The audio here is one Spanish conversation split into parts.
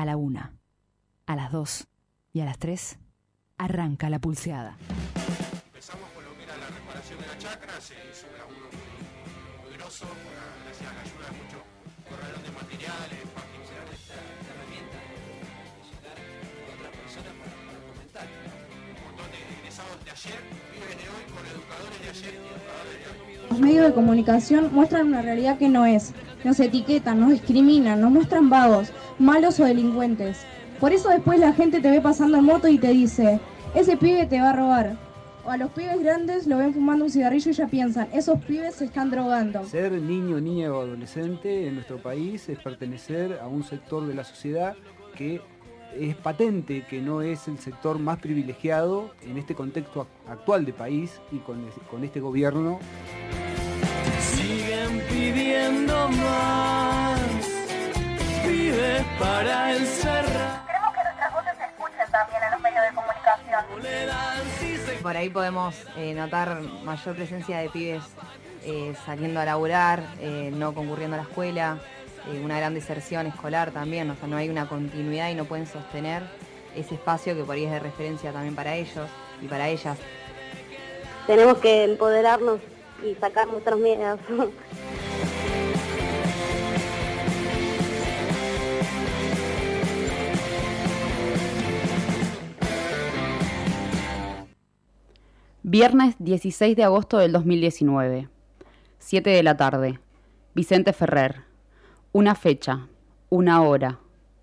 A la una, a las dos y a las tres arranca la pulseada. Empezamos con lo que era la reparación de la chacra, se hizo un laburo muy, muy grosso, gracias a la ayuda de muchos corralón de materiales, particulares. Los medios de comunicación muestran una realidad que no es. Nos etiquetan, nos discriminan, nos muestran vagos, malos o delincuentes. Por eso después la gente te ve pasando en moto y te dice, ese pibe te va a robar. O a los pibes grandes lo ven fumando un cigarrillo y ya piensan, esos pibes se están drogando. Ser niño, niña o adolescente en nuestro país es pertenecer a un sector de la sociedad que es patente que no es el sector más privilegiado en este contexto ac- actual de país y con, es- con este gobierno. Siguen pidiendo más. Pibes para encerrar. Queremos que nuestras voces se escuchen también en los medios de comunicación. Le dan si se Por ahí podemos eh, notar mayor presencia de pibes eh, saliendo a laburar, eh, no concurriendo a la escuela, eh, una gran deserción escolar también, o sea, no hay una continuidad y no pueden sostener ese espacio que por ahí es de referencia también para ellos y para ellas. Tenemos que empoderarnos y sacar nuestros miedos. Viernes 16 de agosto del 2019. 7 de la tarde. Vicente Ferrer. Una fecha, una hora,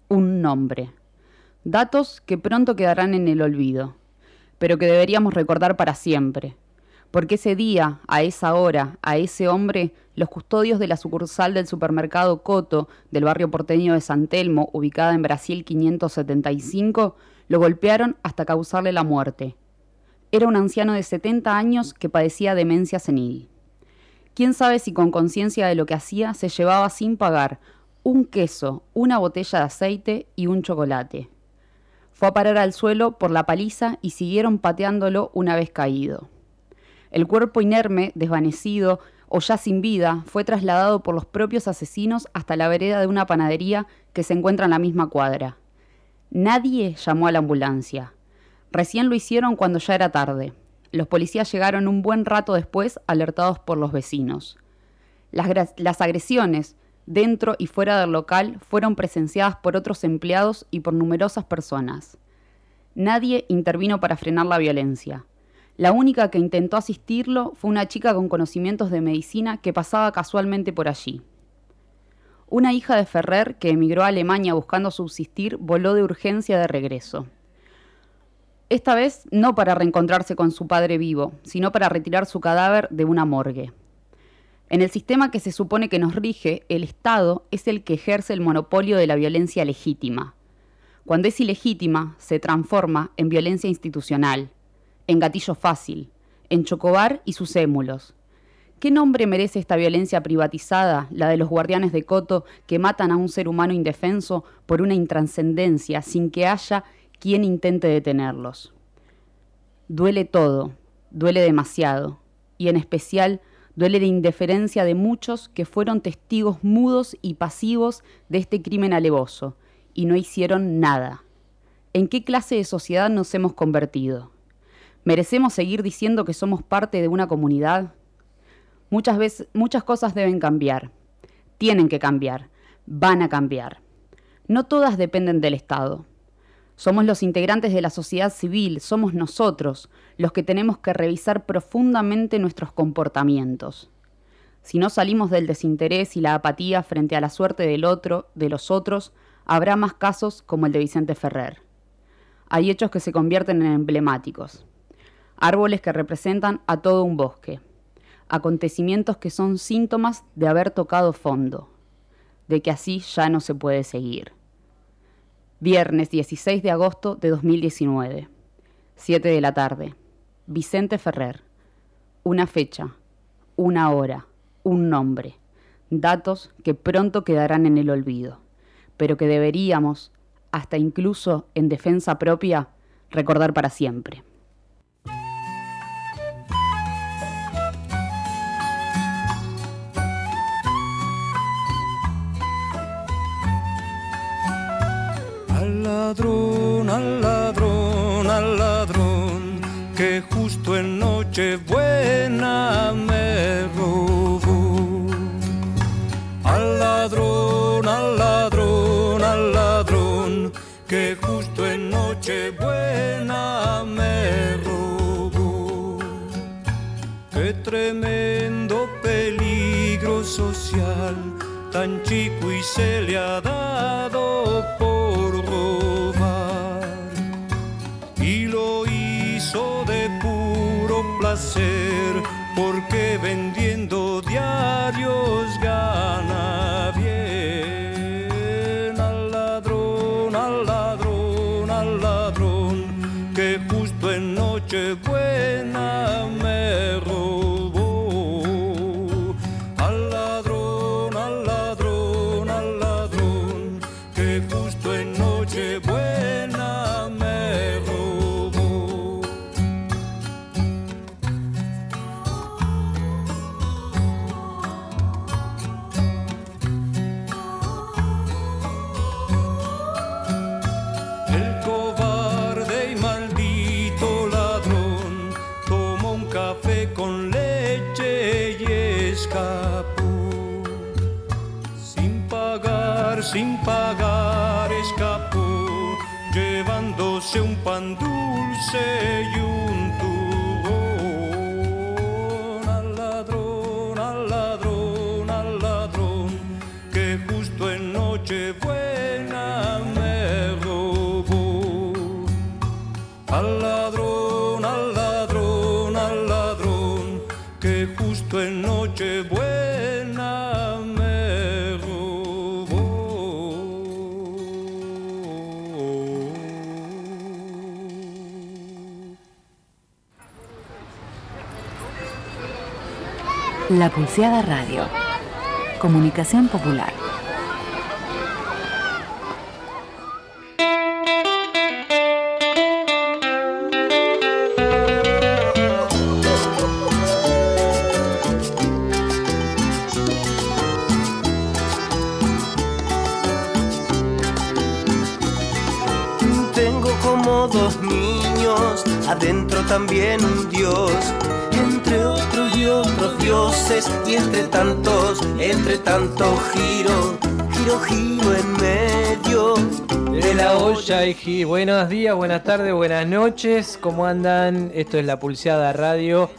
un nombre. Datos que pronto quedarán en el olvido, pero que deberíamos recordar para siempre. Porque ese día, a esa hora, a ese hombre, los custodios de la sucursal del supermercado Coto del barrio porteño de San Telmo, ubicada en Brasil 575, lo golpearon hasta causarle la muerte. Era un anciano de 70 años que padecía demencia senil. Quién sabe si con conciencia de lo que hacía se llevaba sin pagar un queso, una botella de aceite y un chocolate. Fue a parar al suelo por la paliza y siguieron pateándolo una vez caído. El cuerpo inerme, desvanecido o ya sin vida, fue trasladado por los propios asesinos hasta la vereda de una panadería que se encuentra en la misma cuadra. Nadie llamó a la ambulancia. Recién lo hicieron cuando ya era tarde. Los policías llegaron un buen rato después, alertados por los vecinos. Las, agresiones, dentro y fuera del local, fueron presenciadas por otros empleados y por numerosas personas. Nadie intervino para frenar la violencia. La única que intentó asistirlo fue una chica con conocimientos de medicina que pasaba casualmente por allí. Una hija de Ferrer, que emigró a Alemania buscando subsistir, voló de urgencia de regreso. Esta vez no para reencontrarse con su padre vivo, sino para retirar su cadáver de una morgue. En el sistema que se supone que nos rige, el Estado es el que ejerce el monopolio de la violencia legítima. Cuando es ilegítima, se transforma en violencia institucional, en gatillo fácil, en chocobar y sus émulos. ¿Qué nombre merece esta violencia privatizada, la de los guardianes de Coto que matan a un ser humano indefenso por una intranscendencia sin que haya quien intente detenerlos? Duele todo, duele demasiado, y en especial duele la indiferencia de muchos que fueron testigos mudos y pasivos de este crimen alevoso, y no hicieron nada. ¿En qué clase de sociedad nos hemos convertido? ¿Merecemos seguir diciendo que somos parte de una comunidad? Muchas veces, muchas cosas deben cambiar. Tienen que cambiar. Van a cambiar. No todas dependen del Estado. Somos los integrantes de la sociedad civil, somos nosotros los que tenemos que revisar profundamente nuestros comportamientos. Si no salimos del desinterés y la apatía frente a la suerte del otro, de los otros, habrá más casos como el de Vicente Ferrer. Hay hechos que se convierten en emblemáticos. Árboles que representan a todo un bosque. Acontecimientos que son síntomas de haber tocado fondo. De que así ya no se puede seguir. Viernes 16 de agosto de 2019. 7 de la tarde. Vicente Ferrer. Una fecha, una hora, un nombre. Datos que pronto quedarán en el olvido, pero que deberíamos, hasta incluso en defensa propia, recordar para siempre. Ladrón, al ladrón, al ladrón, que justo en Nochebuena me robó. Al ladrón, al ladrón, al ladrón, que justo en Nochebuena me robó. Qué tremendo peligro social, tan chico y se le ha dado por porque vendiendo diarios La Pulseada Radio. Comunicación popular. Tengo como dos niños, adentro también un dios, dioses, y entre tantos, entre tanto giro, giro, giro en medio De la olla y Buenos días, buenas tardes, buenas noches. ¿Cómo andan? Esto es La Pulseada Radio.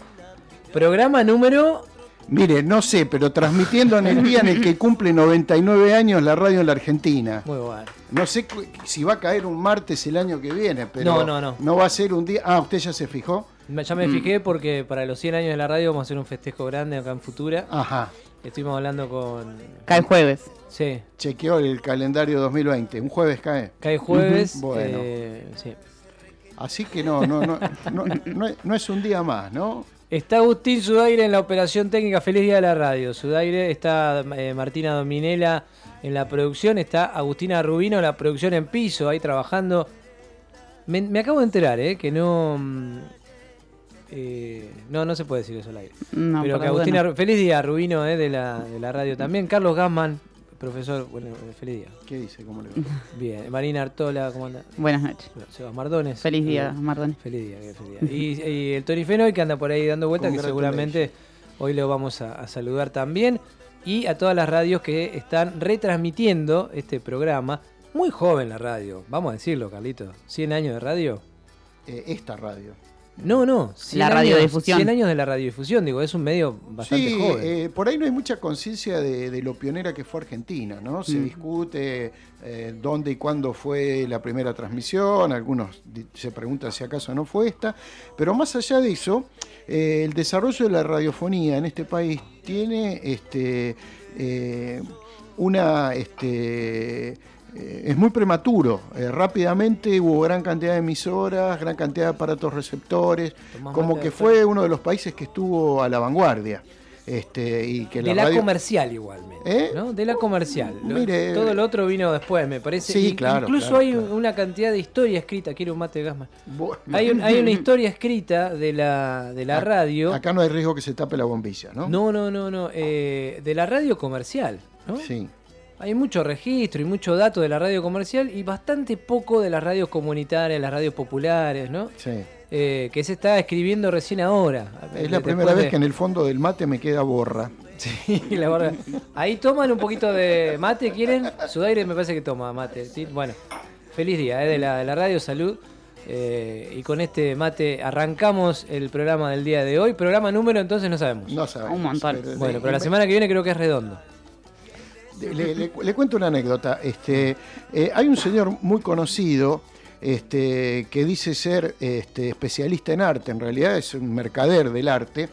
Programa número. Mire, no sé, pero transmitiendo en el día en el que cumple 99 años la radio en la Argentina. Muy bueno. No sé si va a caer un martes el año que viene, pero No, no, no. no va a ser un día. Ah, usted ya se fijó. Ya me Mm. fijé porque para los 100 años de la radio vamos a hacer un festejo grande acá en Futura. Ajá. Estuvimos hablando con. Cae jueves. Sí. Chequeó el calendario 2020. Un jueves cae. Cae jueves. Bueno. eh, sí. Así que no, no, no, no, no es- no es un día más, ¿no? Está Agustín Sudaire en la operación técnica. Feliz día de la radio. Sudaire está eh, Martina Dominela en la producción. Está Agustina Rubino en la producción en piso, ahí trabajando. Me, me acabo de enterar, ¿eh? Que no. Eh, no, no se puede decir eso al aire. No, Pero que Agustina. Feliz día, Rubino, ¿eh? De la, de la radio también. Carlos Gassman, profesor. Bueno, eh, feliz día. ¿Qué dice? ¿Cómo le va? Bien. Marina Artola, ¿cómo anda? Buenas noches. Sebas Mardones. Feliz día, Eh, Mardones. Feliz día, que feliz día. Y, y el Tony Fenoy que anda por ahí dando vueltas, que seguramente hoy lo vamos a, a saludar también. Y a todas las radios que están retransmitiendo este programa. Muy joven la radio, vamos a decirlo, Carlito. 100 años de radio. Eh, esta radio. No, no. 100 La años- radiodifusión. 100 años de la radiodifusión, digo, es un medio bastante sí, joven. eh, por ahí no hay mucha conciencia de, de lo pionera que fue Argentina, ¿no? Se Mm. discute eh, dónde y cuándo fue la primera transmisión, algunos se preguntan si acaso no fue esta, pero más allá de eso, eh, el desarrollo de la radiofonía en este país tiene este, eh, una... Este, eh, es muy prematuro. Eh, rápidamente hubo gran cantidad de emisoras, gran cantidad de aparatos receptores, Tomás como que fue uno de los países que estuvo a la vanguardia. Este, y que de la la radio- comercial igualmente. ¿Eh? ¿no? De la comercial. Mire, todo lo otro vino después, me parece. Sí, claro, Incluso claro, hay claro. una cantidad de historia escrita. Quiero un mate de. Bueno. Hay, un- hay una historia escrita de la, de la radio. Acá no hay riesgo que se tape la bombilla, ¿no? No, no, no, no. eh, de la radio comercial. ¿no? Sí. Hay mucho registro y mucho dato de la radio comercial y bastante poco de las radios comunitarias, las radios populares, ¿no? Sí. Eh, que se está escribiendo recién ahora. Es la primera de- vez que en el fondo del mate me queda borra. Sí, la verdad. Ahí toman un poquito de mate, ¿quieren? Sudaire me parece que toma mate. ¿sí? Bueno, feliz día eh, de, la, de la radio, salud. Eh, y con este mate arrancamos el programa del día de hoy. Programa número entonces no sabemos. No sabemos. Un montón. pero- Bueno, pero la semana que viene creo que es redondo. Le, cuento una anécdota. Este, eh, hay un señor muy conocido este, que dice ser este, especialista en arte, en realidad es un mercader del arte,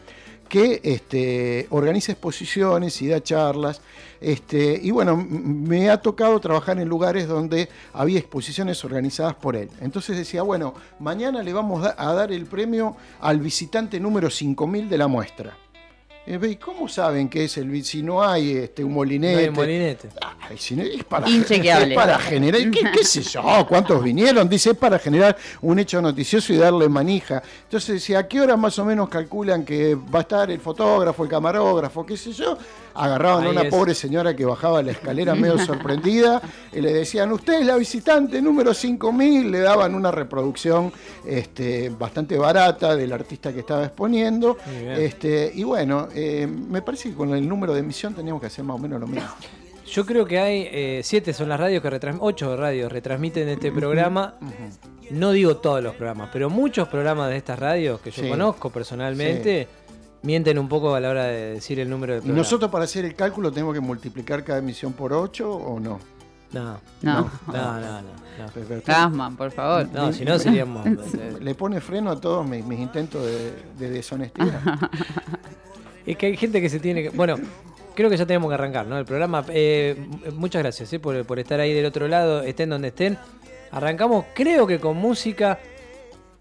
que este, organiza exposiciones y da charlas. Este, y bueno, me ha tocado trabajar en lugares donde había exposiciones organizadas por él. Entonces decía, bueno, mañana le vamos a dar el premio al visitante número 5000 de la muestra. Eh, ve, ¿y ¿Cómo saben que es el si no hay este, un molinete? No hay molinete. Ay, si no- es para, Inchequeable. es para generar, ¿qué, qué sé yo? ¿Cuántos vinieron? Dice, es para generar un hecho noticioso y darle manija. Entonces decía, ¿a qué hora más o menos calculan que va a estar el fotógrafo, el camarógrafo, qué sé yo? Agarraban a una es. pobre señora que bajaba la escalera medio sorprendida y le decían, usted es la visitante número 5000, le daban una reproducción este, bastante barata del artista que estaba exponiendo. Este, y bueno, eh, me parece que con el número de emisión teníamos que hacer más o menos lo mismo. Yo creo que hay eh, siete son las radios que retransmiten, ocho radios retransmiten este programa. No digo todos los programas, pero muchos programas de estas radios que yo Sí. conozco personalmente mienten un poco a la hora de decir el número de ¿Y nosotros para hacer el cálculo tenemos que multiplicar cada emisión por 8 o no? No, No. no, no, no. no. Gasman, por favor. No, si no seríamos. eh, Le pone freno a todos mis, mis intentos de, de deshonestidad. Es que hay gente que se tiene que. Bueno, creo que ya tenemos que arrancar, ¿no? El programa. Eh, muchas gracias eh, por, por estar ahí del otro lado, estén donde estén. Arrancamos, creo que con música.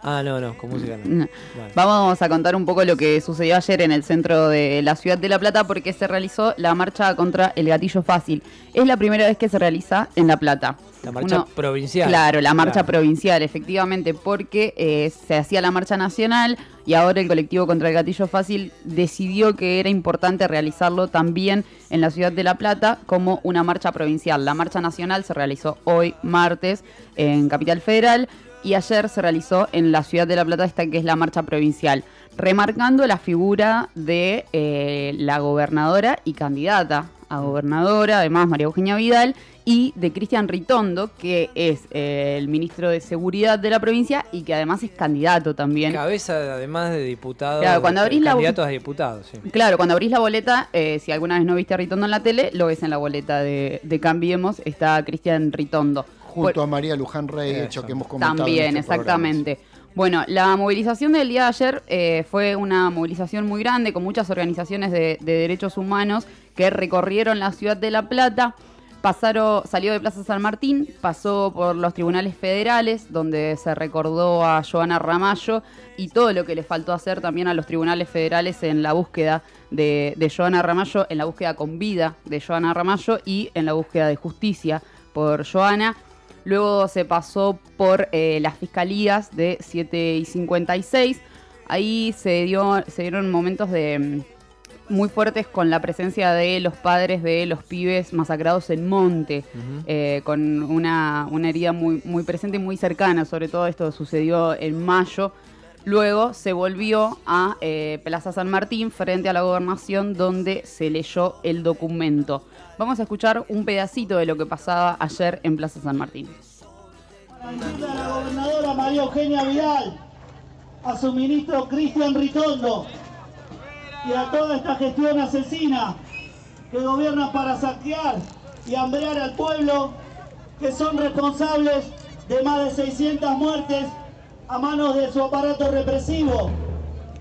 Ah, no, no, con música no. Vamos a contar un poco lo que sucedió ayer en el centro de la ciudad de La Plata porque se realizó la marcha contra el gatillo fácil. Es la primera vez que se realiza en La Plata. La marcha Uno- provincial. Claro, la marcha Claro. provincial, efectivamente, porque eh, se hacía la marcha nacional y ahora el colectivo contra el gatillo fácil decidió que era importante realizarlo también en la ciudad de La Plata como una marcha provincial. La marcha nacional se realizó hoy, martes, en Capital Federal y ayer se realizó en la ciudad de La Plata esta que es la marcha provincial, remarcando la figura de eh, la gobernadora y candidata a gobernadora, además María Eugenia Vidal, y de Cristian Ritondo, que es eh, el ministro de Seguridad de la provincia y que además es candidato también. Cabeza, además de diputados. Claro, cuando abrís la- Candidatos a diputados, sí. Claro, cuando abrís la boleta, eh, si alguna vez no viste a Ritondo en la tele, lo ves en la boleta de, de Cambiemos, está Cristian Ritondo. Junto Por- a María Luján Rey, Eso. hecho que hemos comentado. También, en este programa. exactamente. Bueno, la movilización del día de ayer eh, fue una movilización muy grande con muchas organizaciones de, de derechos humanos que recorrieron la ciudad de La Plata. Pasaron, salió de Plaza San Martín, pasó por los tribunales federales, donde se recordó a Joana Ramallo y todo lo que le faltó hacer también a los tribunales federales en la búsqueda de, de Joana Ramallo, en la búsqueda con vida de Joana Ramallo y en la búsqueda de justicia por Joana. Luego se pasó por eh, las fiscalías de 7 y 56. Ahí se, dio, se dieron momentos de mm, muy fuertes con la presencia de los padres de los pibes masacrados en Monte, eh, con una, una herida muy, muy presente y muy cercana. Sobre todo esto sucedió en mayo. Luego se volvió a eh, Plaza San Martín frente a la gobernación donde se leyó el documento. Vamos a escuchar un pedacito de lo que pasaba ayer en Plaza San Martín. a la gobernadora María Eugenia Vidal, a su ministro Cristian Ritondo y a toda esta gestión asesina que gobierna para saquear y hambrear al pueblo, que son responsables de más de 600 muertes a manos de su aparato represivo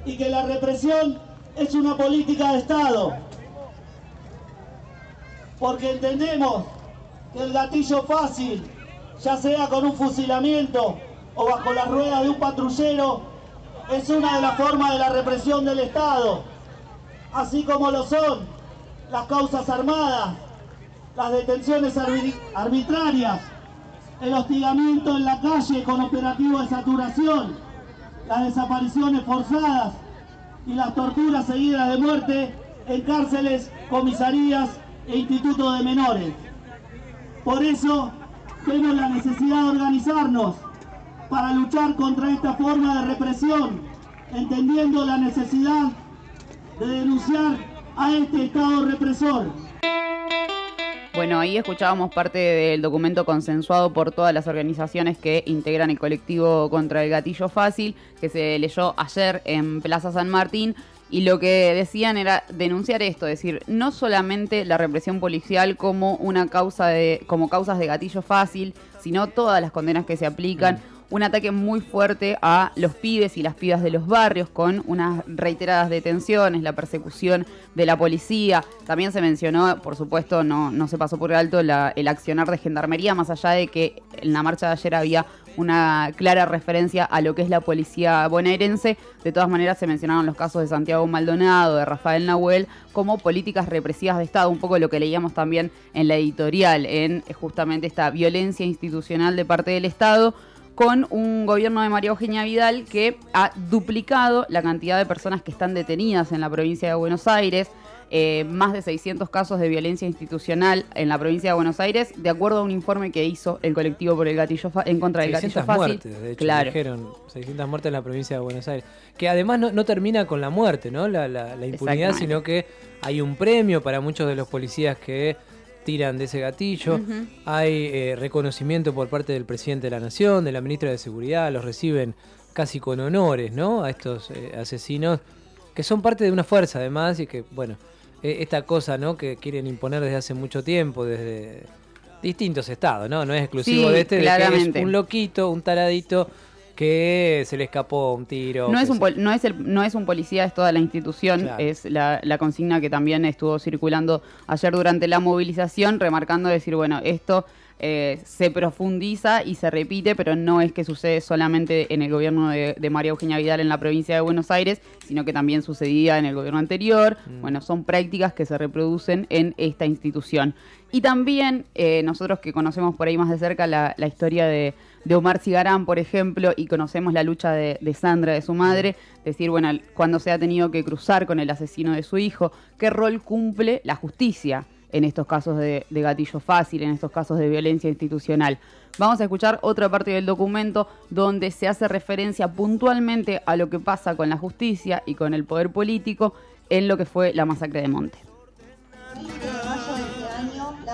y que la represión es una política de Estado. Porque entendemos que el gatillo fácil ya sea con un fusilamiento o bajo las ruedas de un patrullero, es una de las formas de la represión del Estado, así como lo son las causas armadas, las detenciones arbi- arbitrarias, el hostigamiento en la calle con operativo de saturación, las desapariciones forzadas y las torturas seguidas de muerte en cárceles, comisarías e institutos de menores. Por eso tenemos la necesidad de organizarnos para luchar contra esta forma de represión, entendiendo la necesidad de denunciar a este Estado represor. Bueno, ahí escuchábamos parte del documento consensuado por todas las organizaciones que integran el colectivo contra el gatillo fácil, que se leyó ayer en Plaza San Martín. Y lo que decían era denunciar esto, es decir, no solamente la represión policial como una causa de, como causas de gatillo fácil, sino todas las condenas que se aplican. Un ataque muy fuerte a los pibes y las pibas de los barrios con unas reiteradas detenciones, la persecución de la policía. También se mencionó, por supuesto, no, no se pasó por alto la- el accionar de gendarmería, más allá de que en la marcha de ayer había una clara referencia a lo que es la policía bonaerense. De todas maneras, se mencionaron los casos de Santiago Maldonado, de Rafael Nahuel, como políticas represivas de Estado, un poco lo que leíamos también en la editorial, en justamente esta violencia institucional de parte del Estado con un gobierno de María Eugenia Vidal que ha duplicado la cantidad de personas que están detenidas en la provincia de Buenos Aires, eh, más de 600 casos de violencia institucional en la provincia de Buenos Aires, de acuerdo a un informe que hizo el colectivo por el gatillo en contra del gatillo 600 fácil. muertes, de hecho, claro. dijeron 600 muertes en la provincia de Buenos Aires. Que además no, no termina con la muerte, ¿no? La, la- la impunidad, sino que hay un premio para muchos de los policías que tiran de ese gatillo. Hay eh, reconocimiento por parte del presidente de la Nación, de la ministra de Seguridad, los reciben casi con honores, ¿no? A estos eh, asesinos que son parte de una fuerza además y que, bueno, eh, esta cosa, ¿no? Que quieren imponer desde hace mucho tiempo, desde distintos estados, ¿no? No es exclusivo Sí, de este, de que es un loquito, un taradito que se le escapó un tiro. No es, un pol- no, es el- no es un policía, es toda la institución. Claro. Es la, la consigna que también estuvo circulando ayer durante la movilización, remarcando decir, bueno, esto eh, se profundiza y se repite, pero no es que sucede solamente en el gobierno de, de María Eugenia Vidal en la provincia de Buenos Aires, sino que también sucedía en el gobierno anterior. Bueno, son prácticas que se reproducen en esta institución. Y también eh, nosotros que conocemos por ahí más de cerca la, la historia de, de Omar Cigarán, por ejemplo, y conocemos la lucha de, de Sandra, de su madre, decir, bueno, cuando se ha tenido que cruzar con el asesino de su hijo, ¿qué rol cumple la justicia en estos casos de, de gatillo fácil, en estos casos de violencia institucional? Vamos a escuchar otra parte del documento donde se hace referencia puntualmente a lo que pasa con la justicia y con el poder político en lo que fue la masacre de Monte.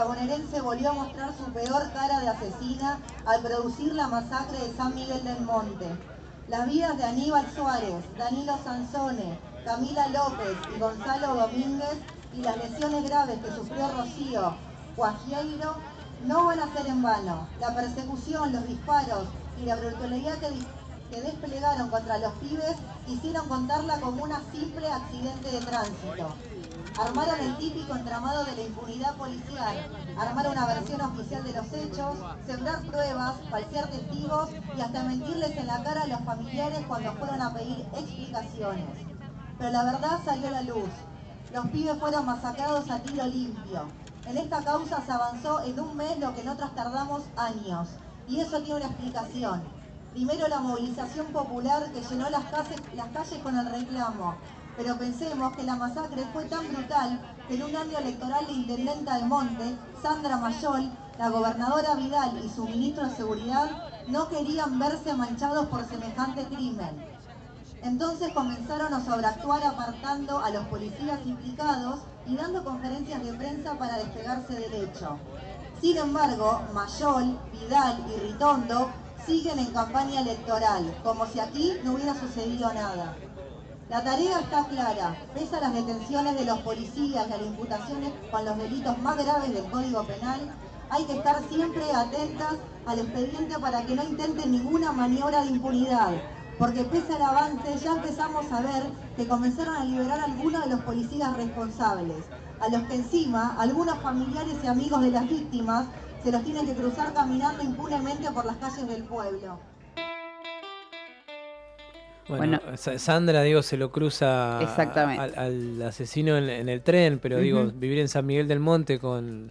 La bonaerense volvió a mostrar su peor cara de asesina al producir la masacre de San Miguel del Monte. Las vidas de Aníbal Suárez, Danilo Sansone, Camila López y Gonzalo Domínguez y las lesiones graves que sufrió Rocío Guajieiro no van a ser en vano. La persecución, los disparos y la brutalidad que, que desplegaron contra los pibes hicieron contarla como una simple accidente de tránsito. Armaron el típico entramado de la impunidad policial, armar una versión oficial de los hechos, sembrar pruebas, falsear testigos y hasta mentirles en la cara a los familiares cuando fueron a pedir explicaciones. Pero la verdad salió a la luz. Los pibes fueron masacrados a tiro limpio. En esta causa se avanzó en un mes lo que en otras tardamos años. Y eso tiene una explicación. Primero la movilización popular que llenó las calles, las calles con el reclamo. Pero pensemos que la masacre fue tan brutal que en un año electoral de Intendenta de Monte, Sandra Mayol, la gobernadora Vidal y su ministro de Seguridad no querían verse manchados por semejante crimen. Entonces comenzaron a sobreactuar apartando a los policías implicados y dando conferencias de prensa para despegarse del hecho. Sin embargo, Mayol, Vidal y Ritondo siguen en campaña electoral, como si aquí no hubiera sucedido nada. La tarea está clara, pese a las detenciones de los policías y a las imputaciones con los delitos más graves del Código Penal, hay que estar siempre atentas al expediente para que no intenten ninguna maniobra de impunidad, porque pese al avance ya empezamos a ver que comenzaron a liberar a algunos de los policías responsables, a los que encima algunos familiares y amigos de las víctimas se los tienen que cruzar caminando impunemente por las calles del pueblo. Bueno, Sa- Sandra, digo, se lo cruza Exactamente. al, al asesino en, en el tren, pero digo, vivir en San Miguel del Monte con,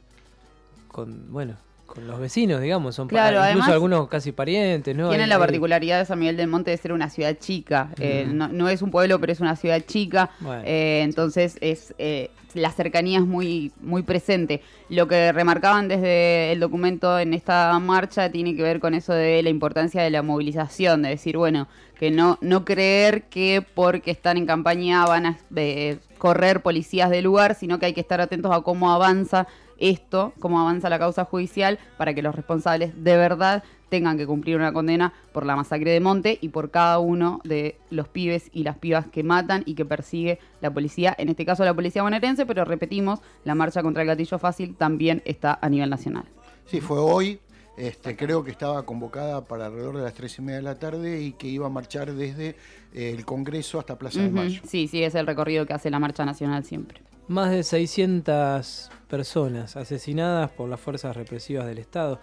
con bueno, con los vecinos, digamos, son Claro, incluso además- algunos casi parientes, ¿no? Tiene la particularidad de San Miguel del Monte de ser una ciudad chica. Eh, no, no es un pueblo, pero es una ciudad chica. Bueno. Eh, entonces es eh, la cercanía es muy, muy presente. Lo que remarcaban desde el documento en esta marcha tiene que ver con eso de la importancia de la movilización, de decir, bueno, que no, no creer que porque están en campaña van a eh, correr policías del lugar, sino que hay que estar atentos a cómo avanza esto, cómo avanza la causa judicial, para que los responsables de verdad tengan que cumplir una condena por la masacre de Monte y por cada uno de los pibes y las pibas que matan y que persigue la policía, en este caso la policía bonaerense, pero repetimos, la marcha contra el gatillo fácil también está a nivel nacional. Sí, fue hoy. Este, creo que estaba convocada para alrededor de las tres y media de la tarde y que iba a marchar desde eh, el Congreso hasta Plaza de Ujú, Mayo. Sí, sí, es el recorrido que hace la marcha nacional siempre. Más de 600 personas asesinadas por las fuerzas represivas del Estado.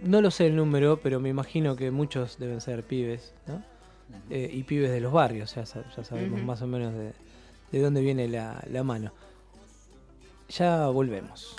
No lo sé el número, pero me imagino que muchos deben ser pibes, ¿no? Eh, y pibes de los barrios, ya, sa- ya sabemos más o menos de, de dónde viene la, la mano. Ya volvemos.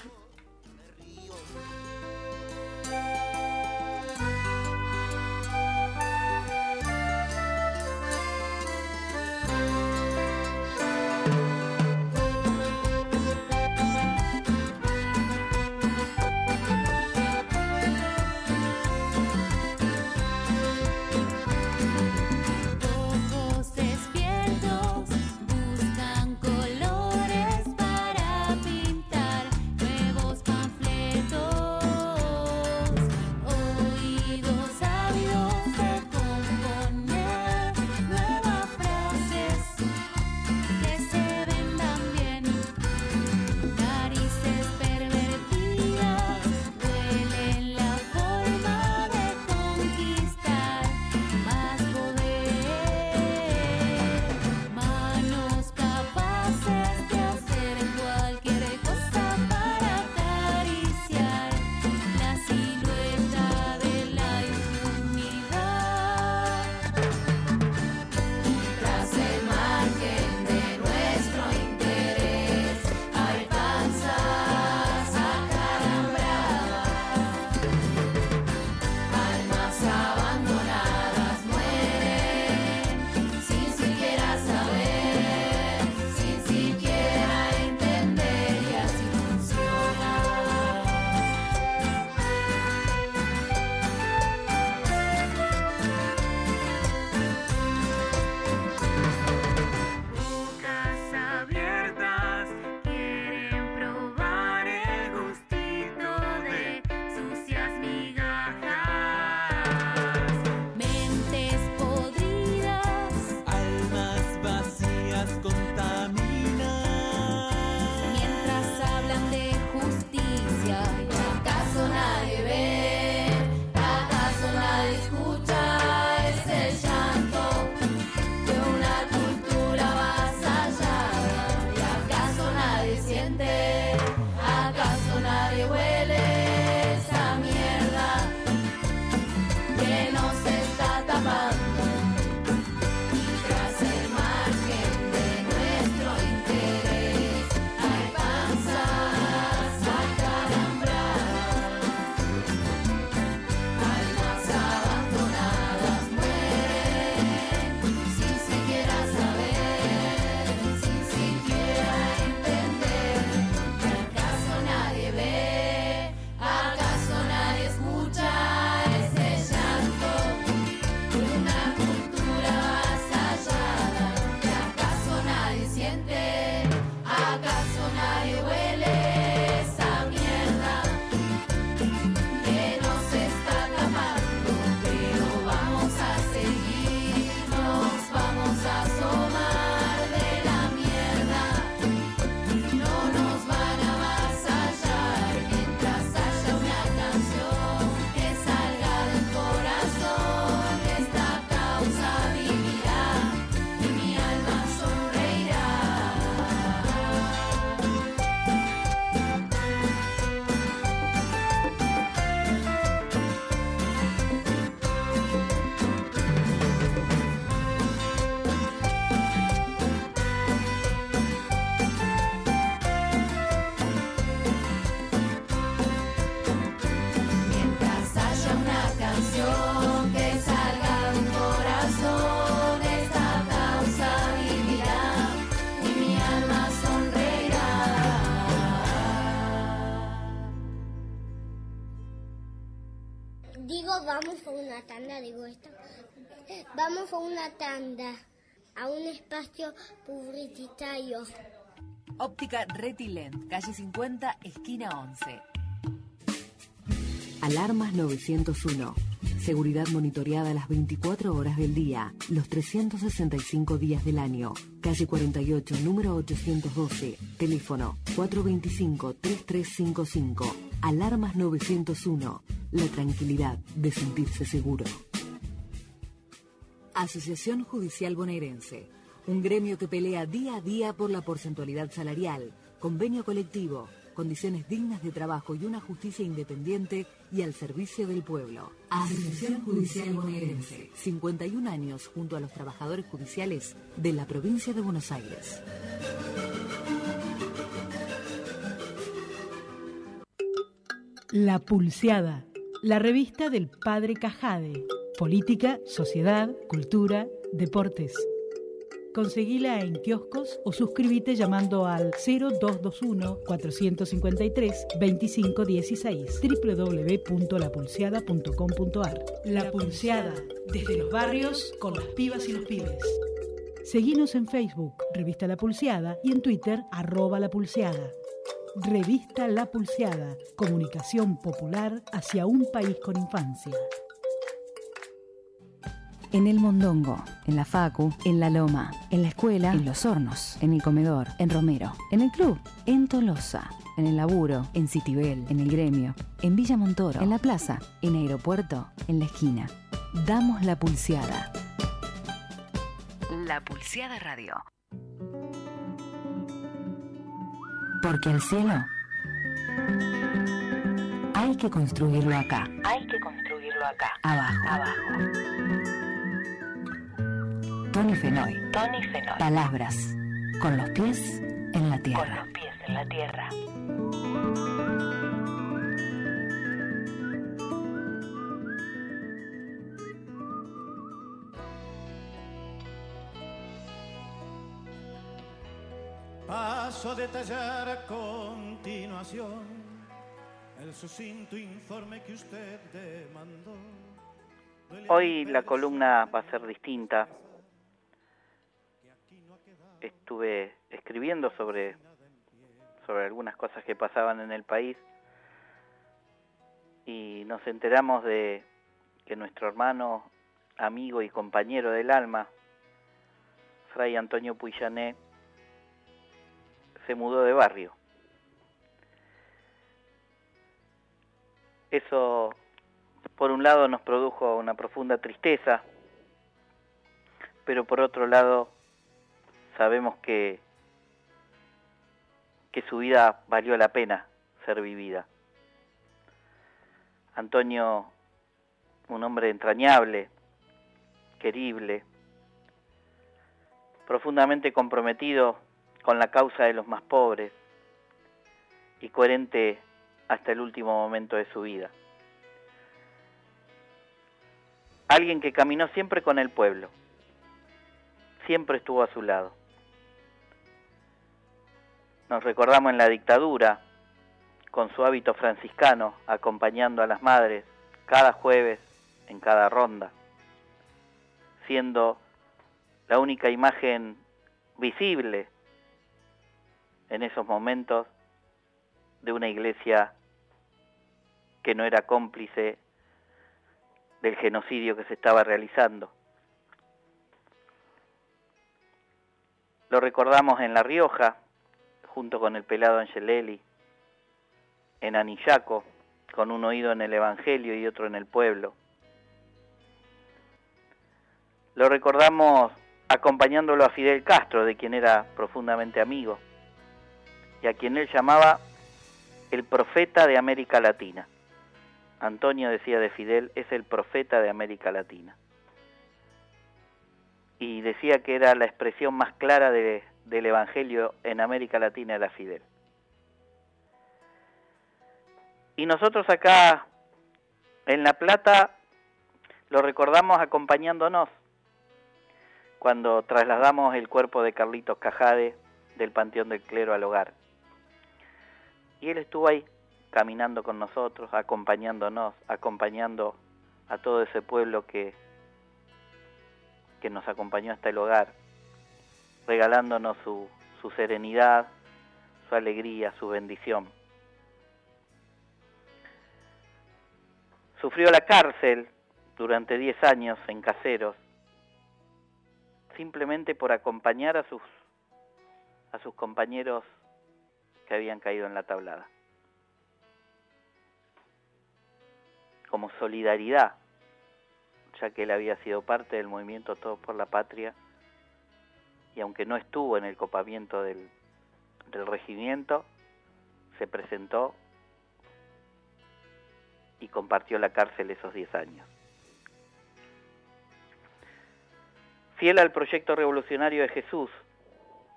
Vamos a una tanda, a un espacio publicitario. Óptica Retilent, calle 50, esquina 11. Alarmas 901. Seguridad monitoreada las 24 horas del día, los 365 días del año. Calle 48, número 812. Teléfono 425-3355. Alarmas 901. La tranquilidad de sentirse seguro. Asociación Judicial Bonaerense. Un gremio que pelea día a día por la porcentualidad salarial, convenio colectivo, condiciones dignas de trabajo y una justicia independiente y al servicio del pueblo. Asociación Judicial Bonaerense. 51 años junto a los trabajadores judiciales de la provincia de Buenos Aires. La Pulseada, la revista del padre Cajade. Política, sociedad, cultura, deportes. Conseguila en kioscos o suscríbete llamando al 0221-453-2516 www.lapulseada.com.ar La Pulseada, desde los barrios con las pibas y los pibes. Seguinos en Facebook, Revista La Pulseada, y en Twitter, arroba La Pulseada. Revista La Pulseada, comunicación popular hacia un país con infancia. En el Mondongo, en la Facu, en la Loma, en la escuela, en los hornos, en el comedor, en Romero, en el club, en Tolosa, en el laburo, en Citibel, en el gremio, en Villa Montoro, en la plaza, en aeropuerto, en la esquina. Damos la pulseada. La pulseada radio. Porque el cielo hay que construirlo acá. Hay que construirlo acá. Abajo. Abajo. Tony Fenoy. Tony Fenoy. Palabras. Con los pies en la Con tierra. los pies en la tierra. Paso a detallar a continuación el sucinto informe que usted demandó. Hoy la columna va a ser distinta. Estuve escribiendo sobre, sobre algunas cosas que pasaban en el país y nos enteramos de que nuestro hermano, amigo y compañero del alma, Fray Antonio Puillané, se mudó de barrio. Eso, por un lado, nos produjo una profunda tristeza, pero por otro lado, sabemos que, que su vida valió la pena ser vivida. Antonio, un hombre entrañable, querible, profundamente comprometido con la causa de los más pobres y coherente hasta el último momento de su vida. Alguien que caminó siempre con el pueblo, siempre estuvo a su lado. Nos recordamos en la dictadura, con su hábito franciscano, acompañando a las madres cada jueves en cada ronda, siendo la única imagen visible en esos momentos de una iglesia que no era cómplice del genocidio que se estaba realizando. Lo recordamos en La Rioja, junto con el pelado Angelelli, en Anillaco, con un oído en el Evangelio y otro en el pueblo. Lo recordamos acompañándolo a Fidel Castro, de quien era profundamente amigo, y a quien él llamaba el profeta de América Latina. Antonio decía de Fidel, es el profeta de América Latina. Y decía que era la expresión más clara de- del Evangelio en América Latina era Fidel. Y nosotros acá en La Plata Lo recordamos acompañándonos cuando trasladamos el cuerpo de Carlitos Cajade del Panteón del Clero al hogar. Y él estuvo ahí, caminando con nosotros, acompañándonos, acompañando a todo ese pueblo que, que nos acompañó hasta el hogar, regalándonos su, su serenidad, su alegría, su bendición. Sufrió la cárcel durante 10 años en caseros, simplemente por acompañar a sus, a sus compañeros que habían caído en la tablada. Como solidaridad, ya que él había sido parte del movimiento Todos por la Patria, y aunque no estuvo en el copamiento del, regimiento, se presentó y compartió la cárcel esos 10 años. Fiel al proyecto revolucionario de Jesús,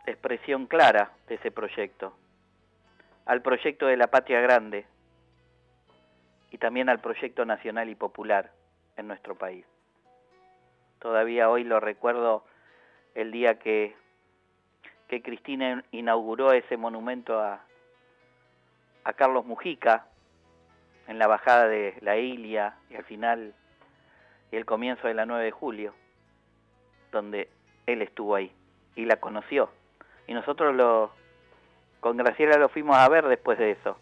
expresión clara de ese proyecto, al proyecto de la patria grande y también al proyecto nacional y popular en nuestro país. Todavía hoy lo recuerdo el día que, que Cristina inauguró ese monumento a, a Carlos Mujica, en la bajada de la Ilia y al final y el comienzo de la 9 de julio, donde él estuvo ahí y la conoció. Y nosotros lo, con Graciela lo fuimos a ver después de eso.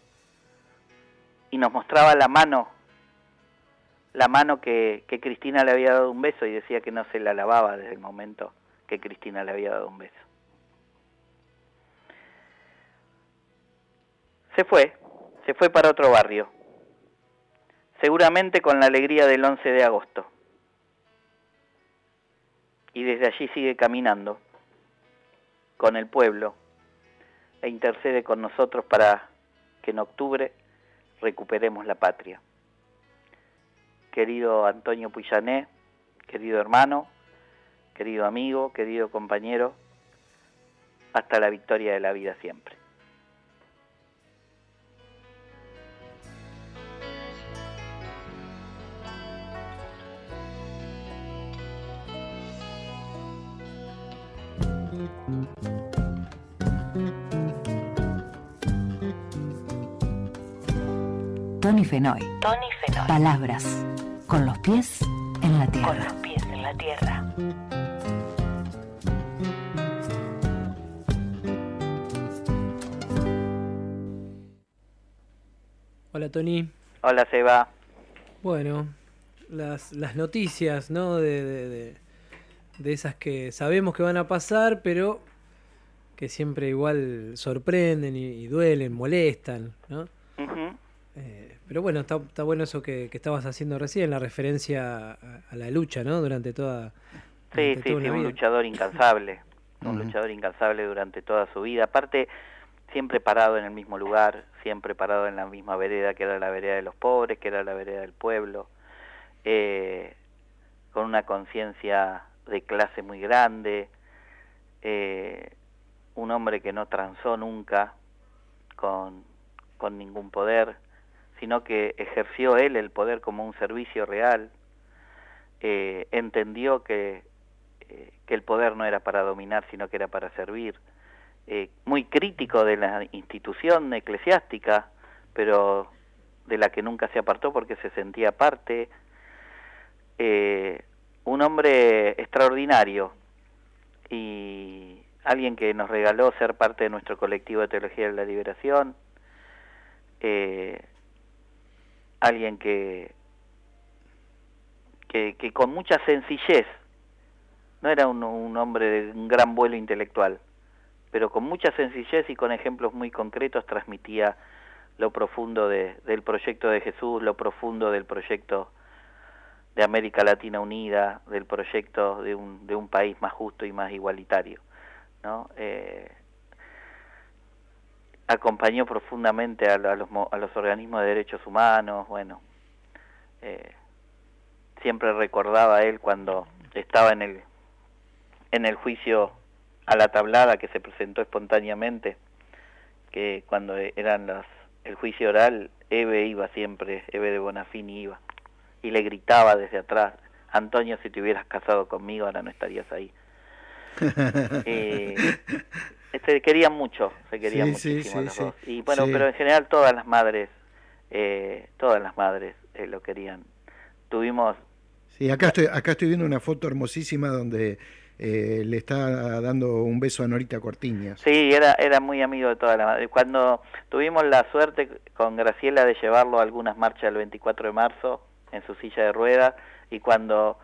Y nos mostraba la mano, la mano que, que Cristina le había dado un beso y decía que no se la lavaba desde el momento que Cristina le había dado un beso. Se fue, se fue para otro barrio seguramente con la alegría del 11 de agosto. Y desde allí sigue caminando con el pueblo e intercede con nosotros para que en octubre recuperemos la patria. Querido Antonio Puyané, querido hermano, querido amigo, querido compañero, hasta la victoria de la vida siempre. Tony Fenoy. Tony Fenoy. Palabras. Con los pies en la tierra. Con los pies en la tierra. Hola Tony. Hola Seba. Bueno, las, las noticias, ¿no? De, de, de, de esas que sabemos que van a pasar, pero que siempre igual sorprenden y, y duelen, molestan, ¿no? Eh, pero bueno, está, está bueno eso que, que estabas haciendo recién, la referencia a, a la lucha, ¿no? Durante toda, Sí, durante sí, toda sí, una un luchador incansable, un luchador incansable durante toda su vida. Aparte, siempre parado en el mismo lugar, siempre parado en la misma vereda, que era la vereda de los pobres, que era la vereda del pueblo, eh, con una conciencia de clase muy grande, eh, un hombre que no transó nunca con, con ningún poder, sino que ejerció él el poder como un servicio real, eh, entendió que, que el poder no era para dominar, sino que era para servir, eh, muy crítico de la institución eclesiástica, pero de la que nunca se apartó porque se sentía parte, eh, un hombre extraordinario y alguien que nos regaló ser parte de nuestro colectivo de Teología de la Liberación, eh, alguien que, que, con mucha sencillez, no era un hombre de un gran vuelo intelectual, pero con mucha sencillez y con ejemplos muy concretos transmitía lo profundo de, del proyecto de Jesús, lo profundo del proyecto de América Latina Unida, del proyecto de un, de un país más justo y más igualitario. ¿no? Eh, acompañó profundamente a, a los, a los organismos de derechos humanos, bueno, eh, siempre recordaba a él cuando estaba en el, en el juicio a la tablada que se presentó espontáneamente, que cuando eran las, el juicio oral, Eve iba siempre, Eve de Bonafini iba, y le gritaba desde atrás, Antonio, si te hubieras casado conmigo ahora no estarías ahí. Eh, se querían mucho, se querían Sí, muchísimo sí, los sí. dos. Y bueno, pero en general todas las madres, eh, todas las madres eh, lo querían. Tuvimos Sí, acá estoy, acá estoy viendo una foto hermosísima donde eh, le está dando un beso a Norita Cortiñas. Sí, era, era muy amigo de toda la. Cuando tuvimos la suerte con Graciela de llevarlo a algunas marchas el 24 de marzo en su silla de ruedas y cuando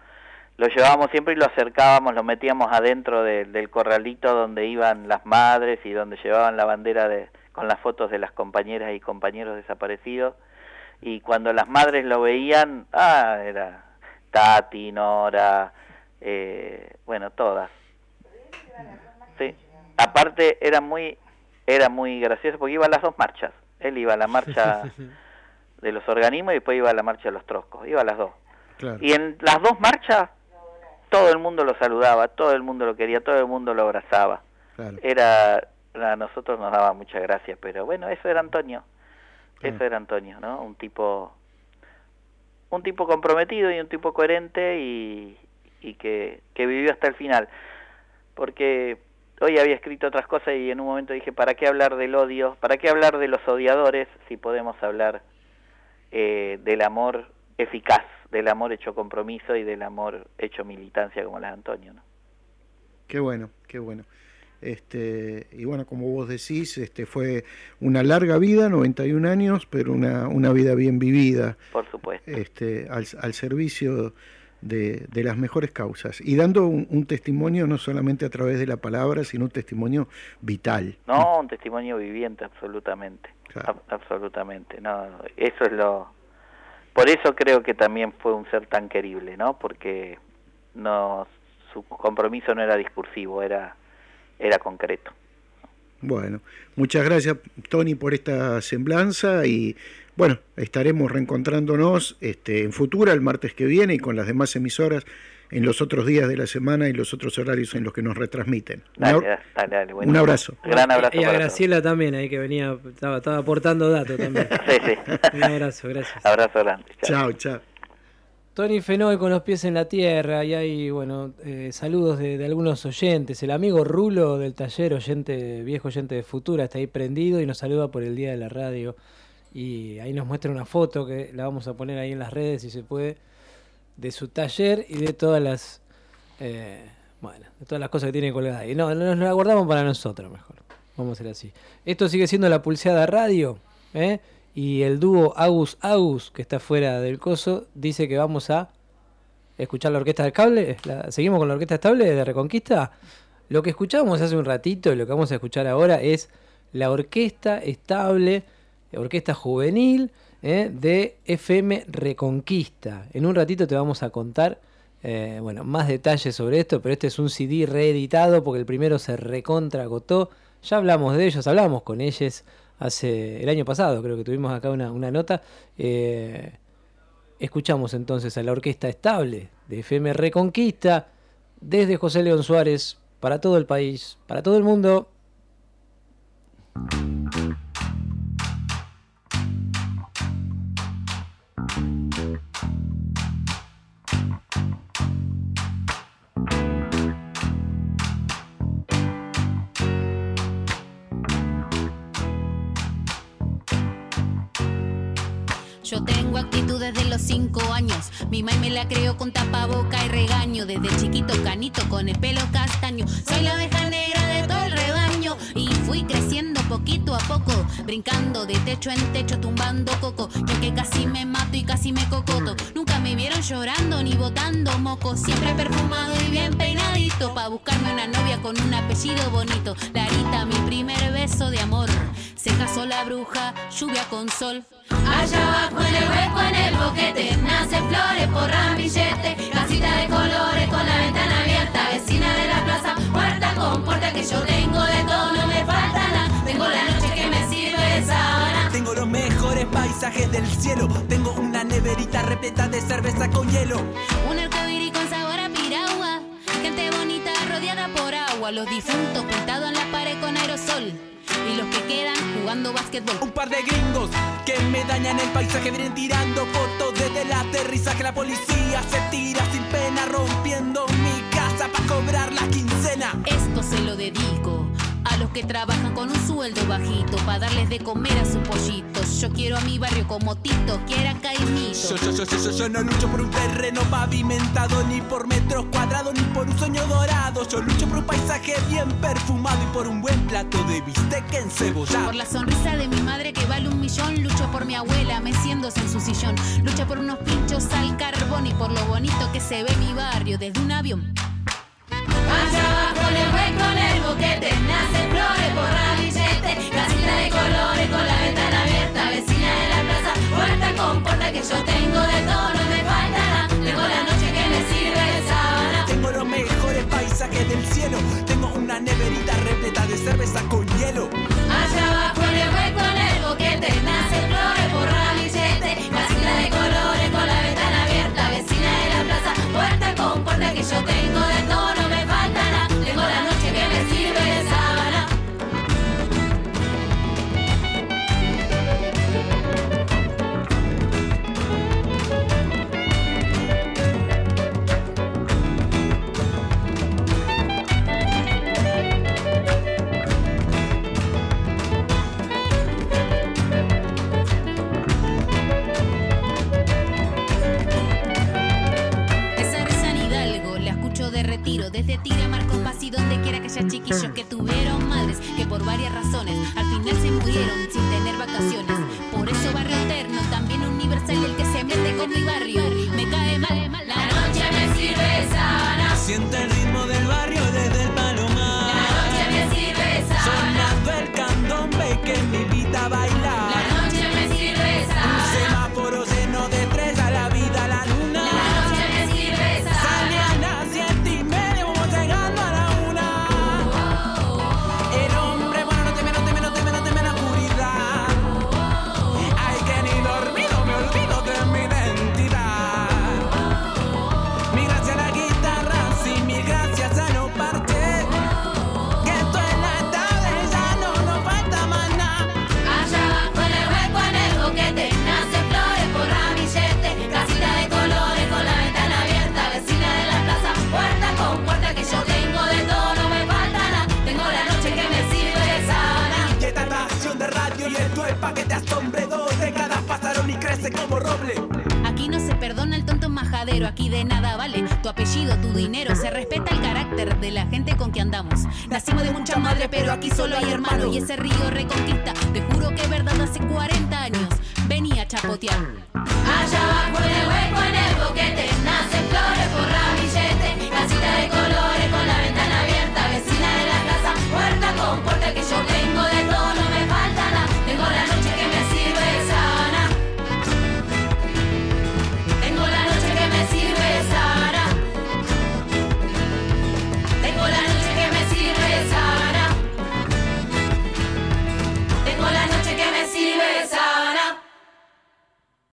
lo llevábamos siempre y lo acercábamos, lo metíamos adentro de- del corralito donde iban las madres y donde llevaban la bandera de, con las fotos de las compañeras y compañeros desaparecidos. Y cuando las madres lo veían, ah, era Tati, Nora, eh, bueno, todas. Sí. Aparte era muy era muy gracioso porque iba a las dos marchas. Él iba a la marcha de los organismos y después iba a la marcha de los troscos. Iba a las dos. Claro. Y en las dos marchas todo el mundo lo saludaba, todo el mundo lo quería, todo el mundo lo abrazaba. Claro. Era a nosotros nos daba mucha gracia, pero bueno, eso era Antonio. Eso era Antonio, ¿no? Un tipo un tipo comprometido y un tipo coherente y, y que, que vivió hasta el final. Porque hoy había escrito otras cosas y en un momento dije, ¿para qué hablar del odio? ¿Para qué hablar de los odiadores si podemos hablar eh, del amor eficaz, del amor hecho compromiso y del amor hecho militancia como la de Antonio? ¿no? Qué bueno, qué bueno. Este, y bueno, como vos decís, este, fue una larga vida, 91 años, pero una, una vida bien vivida. Por supuesto. Este, al, al servicio de, de las mejores causas. Y dando un, un testimonio no solamente a través de la palabra, sino un testimonio vital. No, un testimonio viviente, absolutamente. Ab- absolutamente. No, eso es lo. Por eso creo que también fue un ser tan querible, ¿no? Porque no, su compromiso no era discursivo, era, era concreto. Bueno, muchas gracias Tony por esta semblanza y bueno, estaremos reencontrándonos este, en Futura el martes que viene y con las demás emisoras en los otros días de la semana y los otros horarios en los que nos retransmiten. Un Dale, dale, dale, bueno. un abrazo. Gran abrazo Y a Graciela también, ahí que venía, estaba, estaba aportando datos también. Sí, sí. Un abrazo, gracias. Abrazo grande. Chao, chao. Tony Fenoy con los pies en la tierra y hay, bueno, eh, saludos de, de algunos oyentes. El amigo Rulo del taller, oyente, viejo oyente de Futura, está ahí prendido y nos saluda por el Día de la Radio. Y ahí nos muestra una foto que la vamos a poner ahí en las redes si se puede, de su taller y de todas las, eh, bueno, de todas las cosas que tiene colgadas ahí. No, nos la guardamos para nosotros mejor. Vamos a hacer así. Esto sigue siendo la pulseada radio, ¿eh? Y el dúo Agus Agus, que está fuera del coso, dice que vamos a escuchar la orquesta del cable. La- ¿Seguimos con la orquesta estable de Reconquista? Lo que escuchábamos hace un ratito y lo que vamos a escuchar ahora es la orquesta estable, orquesta juvenil ¿eh? de FM Reconquista. En un ratito te vamos a contar eh, bueno, más detalles sobre esto, pero este es un CD reeditado porque el primero se recontra agotó. Ya hablamos de ellos, hablamos con ellos hace el año pasado, creo que tuvimos acá una, una nota. Eh, escuchamos entonces a la orquesta estable de FM Reconquista desde José León Suárez para todo el país, para todo el mundo. Cinco años. Mi mamá me la creó con tapaboca y regaño. Desde chiquito canito con el pelo castaño. Soy la oveja negra de todo el rebaño. Y fui creciendo poquito a poco. Brincando de techo en techo, tumbando coco. Yo que casi me mato y casi me cocoto. Nunca me vieron llorando ni botando moco. Siempre perfumado y bien peinadito. Pa' buscarme una novia con un apellido bonito. Larita, mi primer beso de amor. Se casó la bruja, lluvia con sol. Allá abajo en el hueco, en el boquete, nacen flores por ramillete, casita de colores con la ventana abierta, vecina de la plaza, puerta con puerta que yo tengo de todo, no me falta nada, tengo la noche que me sirve de sábana. Tengo los mejores paisajes del cielo. Tengo una neverita repleta de cerveza con hielo. Un arcoíris con sabor a piragua, gente bonita rodeada por agua, los difuntos pintados en la pared con aerosol y los que quedan jugando básquetbol. Un par de gringos que me dañan el paisaje vienen tirando fotos desde el aterrizaje. La policía se tira sin pena rompiendo mi casa para cobrar la quincena. Esto se lo dedico los que trabajan con un sueldo bajito, para darles de comer a sus pollitos. Yo quiero a mi barrio como Tito, que era Caimito. Yo, yo, yo, yo, yo, no lucho por un terreno pavimentado, ni por metros cuadrados, ni por un sueño dorado. Yo lucho por un paisaje bien perfumado y por un buen plato de bistec encebollado. Por la sonrisa de mi madre que vale un millón, lucho por mi abuela meciéndose en su sillón. Lucho por unos pinchos al carbón y por lo bonito que se ve mi barrio desde un avión. ¡Allá! con el boquete, nace flores, borra billete, casita de colores con la ventana abierta, vecina de la plaza, puerta con puerta que yo tengo.